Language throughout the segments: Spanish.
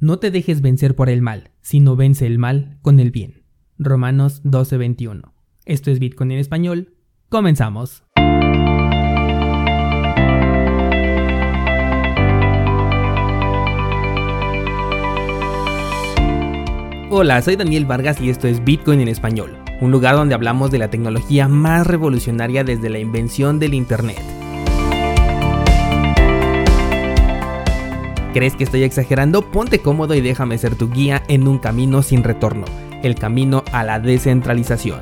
No te dejes vencer por el mal, sino vence el mal con el bien. Romanos 12:21. Esto es Bitcoin en español. Comenzamos. Hola, soy Daniel Vargas y esto es Bitcoin en español, un lugar donde hablamos de la tecnología más revolucionaria desde la invención del Internet. ¿Crees que estoy exagerando? Ponte cómodo y déjame ser tu guía en un camino sin retorno, el camino a la descentralización.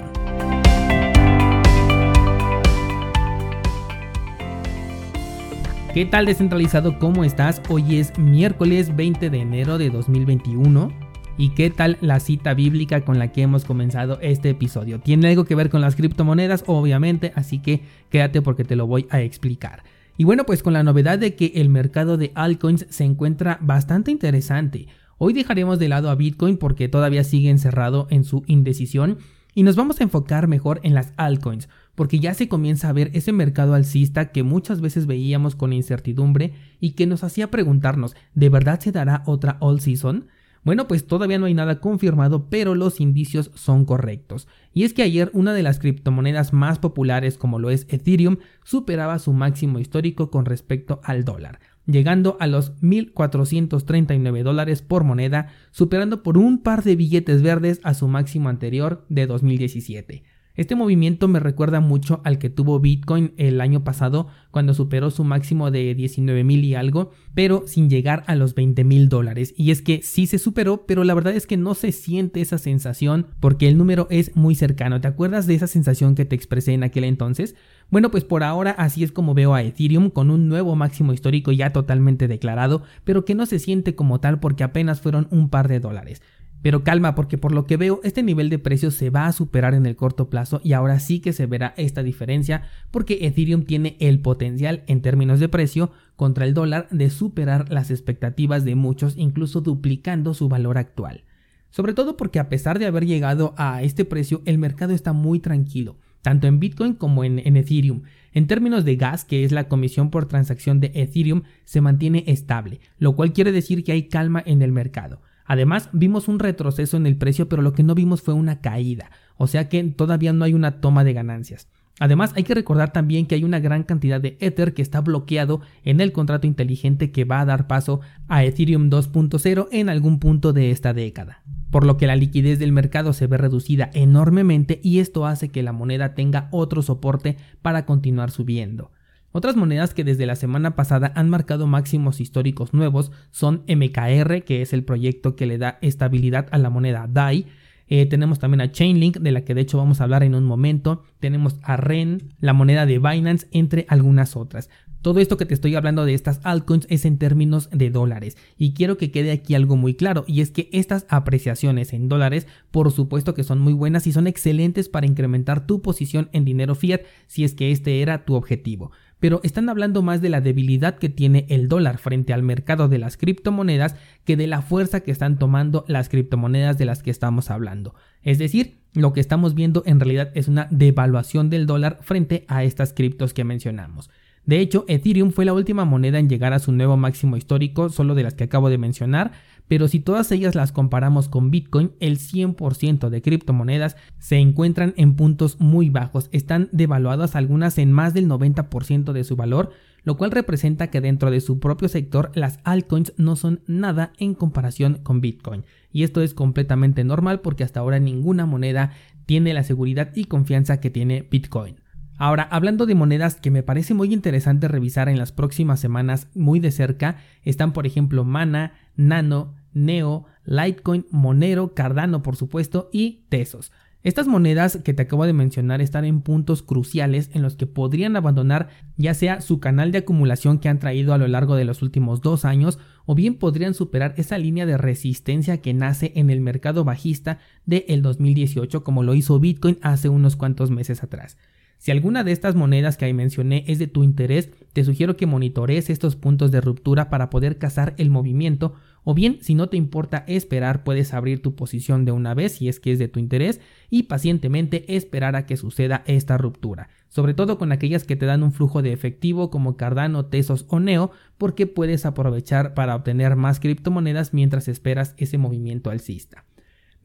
¿Qué tal descentralizado? ¿Cómo estás? Hoy es miércoles 20 de enero de 2021. ¿Y qué tal la cita bíblica con la que hemos comenzado este episodio? Tiene algo que ver con las criptomonedas, obviamente, así que quédate porque te lo voy a explicar. Y bueno, pues con la novedad de que el mercado de altcoins se encuentra bastante interesante. Hoy dejaremos de lado a Bitcoin porque todavía sigue encerrado en su indecisión y nos vamos a enfocar mejor en las altcoins, porque ya se comienza a ver ese mercado alcista que muchas veces veíamos con incertidumbre y que nos hacía preguntarnos, ¿de verdad se dará otra all season? Bueno, pues todavía no hay nada confirmado, pero los indicios son correctos. Y es que ayer una de las criptomonedas más populares como lo es Ethereum superaba su máximo histórico con respecto al dólar, llegando a los 1.439 dólares por moneda, superando por un par de billetes verdes a su máximo anterior de 2017. Este movimiento me recuerda mucho al que tuvo Bitcoin el año pasado cuando superó su máximo de 19 mil y algo, pero sin llegar a los 20 mil dólares. Y es que sí se superó, pero la verdad es que no se siente esa sensación porque el número es muy cercano. ¿Te acuerdas de esa sensación que te expresé en aquel entonces? Bueno, pues por ahora así es como veo a Ethereum con un nuevo máximo histórico ya totalmente declarado, pero que no se siente como tal porque apenas fueron un par de dólares. Pero calma, porque por lo que veo, este nivel de precios se va a superar en el corto plazo y ahora sí que se verá esta diferencia, porque Ethereum tiene el potencial en términos de precio contra el dólar de superar las expectativas de muchos, incluso duplicando su valor actual. Sobre todo porque a pesar de haber llegado a este precio, el mercado está muy tranquilo, tanto en Bitcoin como en, en Ethereum. En términos de gas, que es la comisión por transacción de Ethereum, se mantiene estable, lo cual quiere decir que hay calma en el mercado. Además, vimos un retroceso en el precio, pero lo que no vimos fue una caída, o sea que todavía no hay una toma de ganancias. Además, hay que recordar también que hay una gran cantidad de Ether que está bloqueado en el contrato inteligente que va a dar paso a Ethereum 2.0 en algún punto de esta década. Por lo que la liquidez del mercado se ve reducida enormemente y esto hace que la moneda tenga otro soporte para continuar subiendo. Otras monedas que desde la semana pasada han marcado máximos históricos nuevos son MKR, que es el proyecto que le da estabilidad a la moneda DAI. Eh, tenemos también a Chainlink, de la que de hecho vamos a hablar en un momento. Tenemos a REN, la moneda de Binance, entre algunas otras. Todo esto que te estoy hablando de estas altcoins es en términos de dólares. Y quiero que quede aquí algo muy claro, y es que estas apreciaciones en dólares, por supuesto que son muy buenas y son excelentes para incrementar tu posición en dinero fiat si es que este era tu objetivo pero están hablando más de la debilidad que tiene el dólar frente al mercado de las criptomonedas que de la fuerza que están tomando las criptomonedas de las que estamos hablando. Es decir, lo que estamos viendo en realidad es una devaluación del dólar frente a estas criptos que mencionamos. De hecho, Ethereum fue la última moneda en llegar a su nuevo máximo histórico, solo de las que acabo de mencionar, pero si todas ellas las comparamos con Bitcoin, el 100% de criptomonedas se encuentran en puntos muy bajos, están devaluadas algunas en más del 90% de su valor, lo cual representa que dentro de su propio sector las altcoins no son nada en comparación con Bitcoin. Y esto es completamente normal porque hasta ahora ninguna moneda tiene la seguridad y confianza que tiene Bitcoin. Ahora, hablando de monedas que me parece muy interesante revisar en las próximas semanas muy de cerca, están por ejemplo Mana, Nano, Neo, Litecoin, Monero, Cardano por supuesto y Tesos. Estas monedas que te acabo de mencionar están en puntos cruciales en los que podrían abandonar ya sea su canal de acumulación que han traído a lo largo de los últimos dos años o bien podrían superar esa línea de resistencia que nace en el mercado bajista del el 2018 como lo hizo Bitcoin hace unos cuantos meses atrás. Si alguna de estas monedas que ahí mencioné es de tu interés, te sugiero que monitores estos puntos de ruptura para poder cazar el movimiento o bien si no te importa esperar puedes abrir tu posición de una vez si es que es de tu interés y pacientemente esperar a que suceda esta ruptura, sobre todo con aquellas que te dan un flujo de efectivo como Cardano, Tesos o Neo, porque puedes aprovechar para obtener más criptomonedas mientras esperas ese movimiento alcista.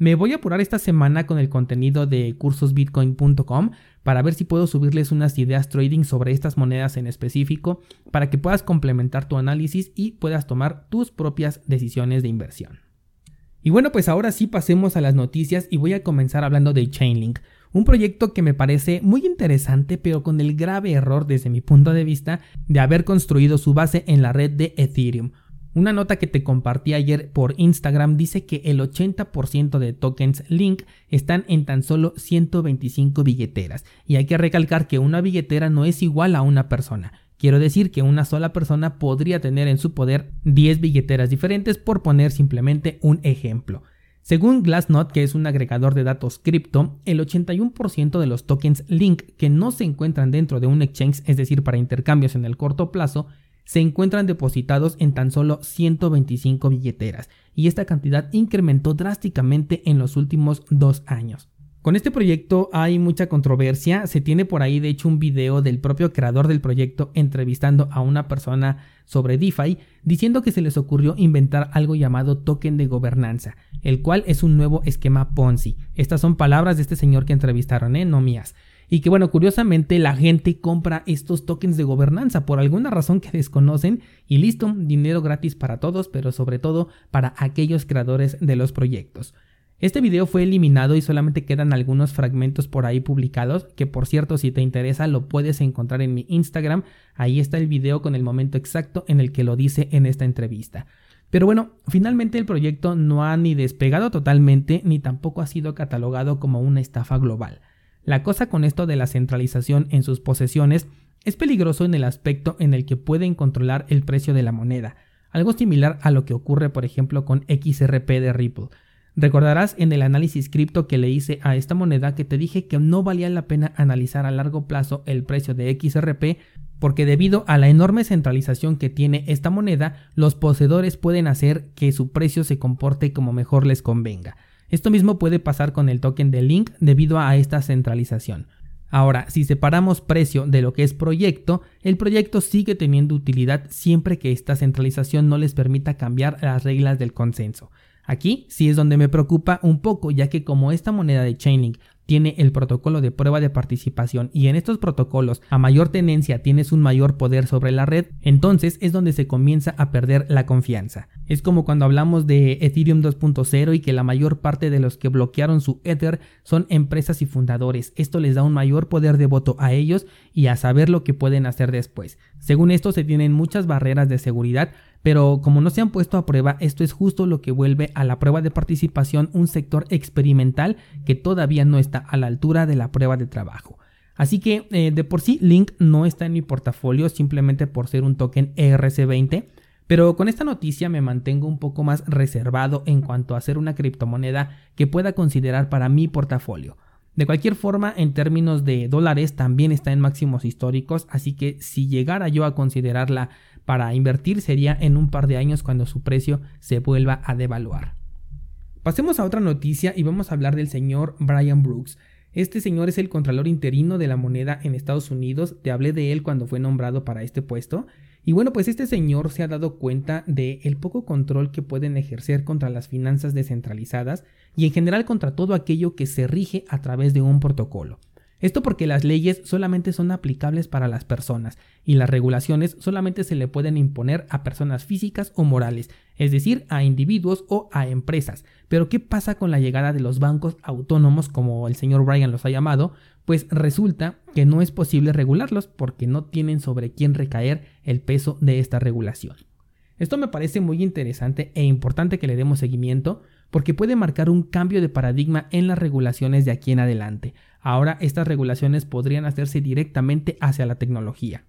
Me voy a apurar esta semana con el contenido de cursosbitcoin.com para ver si puedo subirles unas ideas trading sobre estas monedas en específico para que puedas complementar tu análisis y puedas tomar tus propias decisiones de inversión. Y bueno, pues ahora sí pasemos a las noticias y voy a comenzar hablando de Chainlink, un proyecto que me parece muy interesante pero con el grave error desde mi punto de vista de haber construido su base en la red de Ethereum, una nota que te compartí ayer por Instagram dice que el 80% de tokens Link están en tan solo 125 billeteras. Y hay que recalcar que una billetera no es igual a una persona. Quiero decir que una sola persona podría tener en su poder 10 billeteras diferentes por poner simplemente un ejemplo. Según Glassnode, que es un agregador de datos cripto, el 81% de los tokens Link que no se encuentran dentro de un exchange, es decir, para intercambios en el corto plazo, se encuentran depositados en tan solo 125 billeteras y esta cantidad incrementó drásticamente en los últimos dos años. Con este proyecto hay mucha controversia, se tiene por ahí de hecho un video del propio creador del proyecto entrevistando a una persona sobre DeFi diciendo que se les ocurrió inventar algo llamado token de gobernanza, el cual es un nuevo esquema Ponzi. Estas son palabras de este señor que entrevistaron, ¿eh? no mías y que bueno, curiosamente la gente compra estos tokens de gobernanza por alguna razón que desconocen y listo, dinero gratis para todos, pero sobre todo para aquellos creadores de los proyectos. Este video fue eliminado y solamente quedan algunos fragmentos por ahí publicados, que por cierto si te interesa lo puedes encontrar en mi Instagram, ahí está el video con el momento exacto en el que lo dice en esta entrevista. Pero bueno, finalmente el proyecto no ha ni despegado totalmente ni tampoco ha sido catalogado como una estafa global. La cosa con esto de la centralización en sus posesiones es peligroso en el aspecto en el que pueden controlar el precio de la moneda, algo similar a lo que ocurre por ejemplo con XRP de Ripple. Recordarás en el análisis cripto que le hice a esta moneda que te dije que no valía la pena analizar a largo plazo el precio de XRP porque debido a la enorme centralización que tiene esta moneda, los poseedores pueden hacer que su precio se comporte como mejor les convenga. Esto mismo puede pasar con el token de Link debido a esta centralización. Ahora, si separamos precio de lo que es proyecto, el proyecto sigue teniendo utilidad siempre que esta centralización no les permita cambiar las reglas del consenso. Aquí sí es donde me preocupa un poco, ya que como esta moneda de Chainlink tiene el protocolo de prueba de participación y en estos protocolos a mayor tenencia tienes un mayor poder sobre la red, entonces es donde se comienza a perder la confianza. Es como cuando hablamos de Ethereum 2.0 y que la mayor parte de los que bloquearon su Ether son empresas y fundadores. Esto les da un mayor poder de voto a ellos y a saber lo que pueden hacer después. Según esto se tienen muchas barreras de seguridad pero como no se han puesto a prueba, esto es justo lo que vuelve a la prueba de participación un sector experimental que todavía no está a la altura de la prueba de trabajo. Así que eh, de por sí Link no está en mi portafolio simplemente por ser un token ERC20, pero con esta noticia me mantengo un poco más reservado en cuanto a hacer una criptomoneda que pueda considerar para mi portafolio. De cualquier forma, en términos de dólares también está en máximos históricos, así que si llegara yo a considerarla para invertir sería en un par de años cuando su precio se vuelva a devaluar. Pasemos a otra noticia y vamos a hablar del señor Brian Brooks. Este señor es el contralor interino de la moneda en Estados Unidos, te hablé de él cuando fue nombrado para este puesto. Y bueno, pues este señor se ha dado cuenta de el poco control que pueden ejercer contra las finanzas descentralizadas y en general contra todo aquello que se rige a través de un protocolo. Esto porque las leyes solamente son aplicables para las personas y las regulaciones solamente se le pueden imponer a personas físicas o morales, es decir, a individuos o a empresas. Pero ¿qué pasa con la llegada de los bancos autónomos como el señor Ryan los ha llamado? Pues resulta que no es posible regularlos porque no tienen sobre quién recaer el peso de esta regulación. Esto me parece muy interesante e importante que le demos seguimiento porque puede marcar un cambio de paradigma en las regulaciones de aquí en adelante. Ahora estas regulaciones podrían hacerse directamente hacia la tecnología.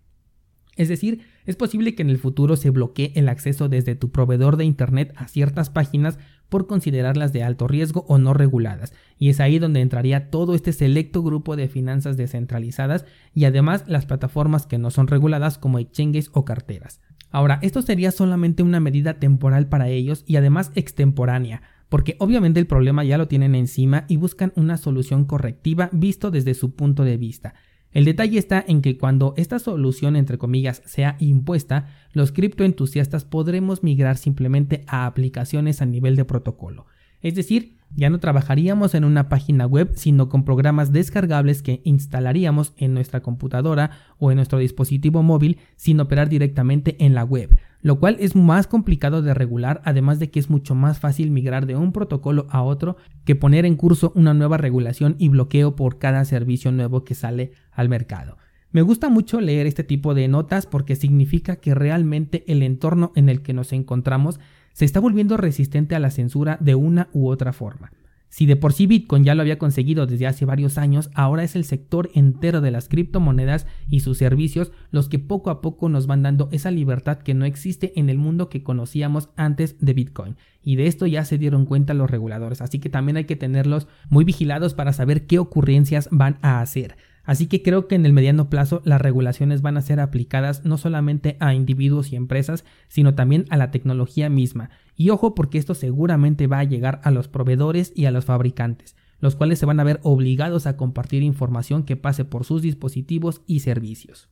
Es decir, es posible que en el futuro se bloquee el acceso desde tu proveedor de Internet a ciertas páginas por considerarlas de alto riesgo o no reguladas, y es ahí donde entraría todo este selecto grupo de finanzas descentralizadas y además las plataformas que no son reguladas como exchanges o carteras. Ahora, esto sería solamente una medida temporal para ellos y además extemporánea, porque obviamente el problema ya lo tienen encima y buscan una solución correctiva visto desde su punto de vista. El detalle está en que cuando esta solución, entre comillas, sea impuesta, los criptoentusiastas podremos migrar simplemente a aplicaciones a nivel de protocolo. Es decir, ya no trabajaríamos en una página web, sino con programas descargables que instalaríamos en nuestra computadora o en nuestro dispositivo móvil sin operar directamente en la web, lo cual es más complicado de regular, además de que es mucho más fácil migrar de un protocolo a otro que poner en curso una nueva regulación y bloqueo por cada servicio nuevo que sale al mercado. Me gusta mucho leer este tipo de notas porque significa que realmente el entorno en el que nos encontramos se está volviendo resistente a la censura de una u otra forma. Si de por sí Bitcoin ya lo había conseguido desde hace varios años, ahora es el sector entero de las criptomonedas y sus servicios los que poco a poco nos van dando esa libertad que no existe en el mundo que conocíamos antes de Bitcoin. Y de esto ya se dieron cuenta los reguladores, así que también hay que tenerlos muy vigilados para saber qué ocurrencias van a hacer. Así que creo que en el mediano plazo las regulaciones van a ser aplicadas no solamente a individuos y empresas, sino también a la tecnología misma. Y ojo porque esto seguramente va a llegar a los proveedores y a los fabricantes, los cuales se van a ver obligados a compartir información que pase por sus dispositivos y servicios.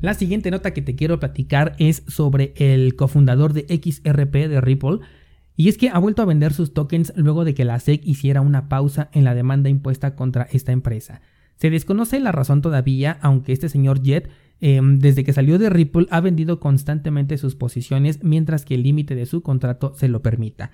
La siguiente nota que te quiero platicar es sobre el cofundador de XRP de Ripple, y es que ha vuelto a vender sus tokens luego de que la SEC hiciera una pausa en la demanda impuesta contra esta empresa. Se desconoce la razón todavía, aunque este señor Jet, em, desde que salió de Ripple, ha vendido constantemente sus posiciones mientras que el límite de su contrato se lo permita.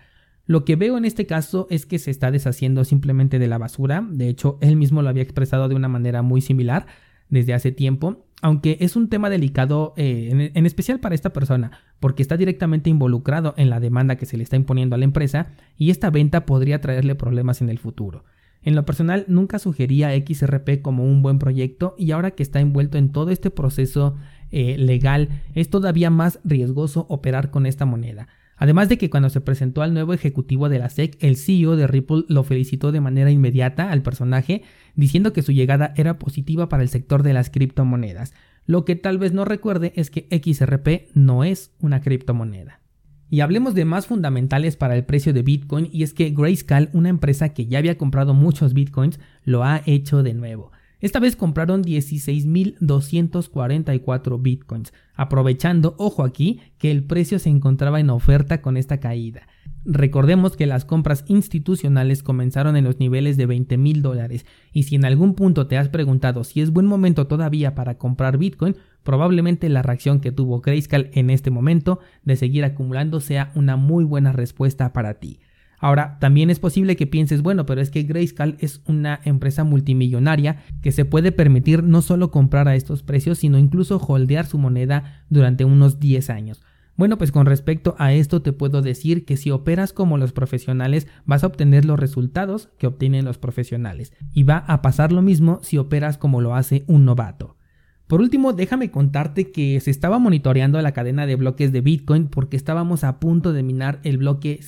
Lo que veo en este caso es que se está deshaciendo simplemente de la basura, de hecho él mismo lo había expresado de una manera muy similar desde hace tiempo, aunque es un tema delicado eh, en, especial para esta persona, porque está directamente involucrado en la demanda que se le está imponiendo a la empresa y esta venta podría traerle problemas en el futuro. En lo personal nunca sugería XRP como un buen proyecto y ahora que está envuelto en todo este proceso eh, legal es todavía más riesgoso operar con esta moneda. Además de que cuando se presentó al nuevo ejecutivo de la SEC, el CEO de Ripple lo felicitó de manera inmediata al personaje, diciendo que su llegada era positiva para el sector de las criptomonedas. Lo que tal vez no recuerde es que XRP no es una criptomoneda. Y hablemos de más fundamentales para el precio de Bitcoin y es que Grayscale, una empresa que ya había comprado muchos Bitcoins, lo ha hecho de nuevo. Esta vez compraron 16.244 bitcoins, aprovechando, ojo aquí, que el precio se encontraba en oferta con esta caída. Recordemos que las compras institucionales comenzaron en los niveles de 20 mil dólares y si en algún punto te has preguntado si es buen momento todavía para comprar Bitcoin, probablemente la reacción que tuvo Grayscale en este momento de seguir acumulando sea una muy buena respuesta para ti. Ahora, también es posible que pienses, bueno, pero es que Grayscale es una empresa multimillonaria que se puede permitir no solo comprar a estos precios, sino incluso holdear su moneda durante unos 10 años. Bueno, pues con respecto a esto te puedo decir que si operas como los profesionales vas a obtener los resultados que obtienen los profesionales y va a pasar lo mismo si operas como lo hace un novato. Por último, déjame contarte que se estaba monitoreando la cadena de bloques de Bitcoin porque estábamos a punto de minar el bloque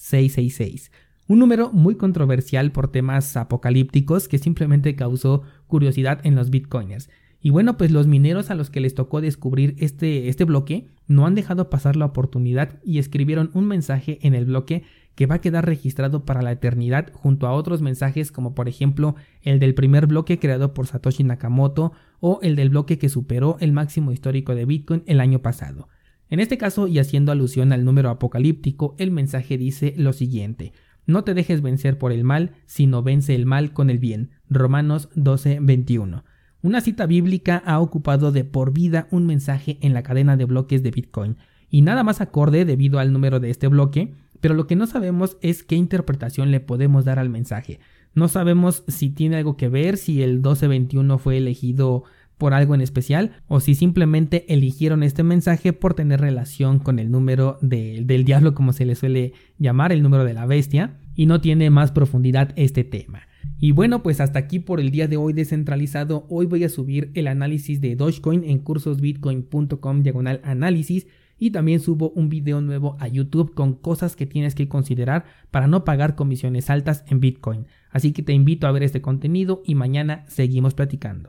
666666, un número muy controversial por temas apocalípticos que simplemente causó curiosidad en los bitcoiners. Y bueno, pues los mineros a los que les tocó descubrir este, este bloque no han dejado pasar la oportunidad y escribieron un mensaje en el bloque que va a quedar registrado para la eternidad junto a otros mensajes como por ejemplo el del primer bloque creado por Satoshi Nakamoto o el del bloque que superó el máximo histórico de Bitcoin el año pasado. En este caso, y haciendo alusión al número apocalíptico, el mensaje dice lo siguiente. No te dejes vencer por el mal, sino vence el mal con el bien. Romanos 12:21. Una cita bíblica ha ocupado de por vida un mensaje en la cadena de bloques de Bitcoin, y nada más acorde debido al número de este bloque, pero lo que no sabemos es qué interpretación le podemos dar al mensaje. No sabemos si tiene algo que ver, si el 1221 fue elegido por algo en especial o si simplemente eligieron este mensaje por tener relación con el número del diablo como se le suele llamar, el número de la bestia, y no tiene más profundidad este tema. Y bueno, pues hasta aquí por el día de hoy descentralizado. Hoy voy a subir el análisis de Dogecoin en cursosbitcoin.com diagonal análisis y también subo un video nuevo a YouTube con cosas que tienes que considerar para no pagar comisiones altas en Bitcoin. Así que te invito a ver este contenido y mañana seguimos platicando.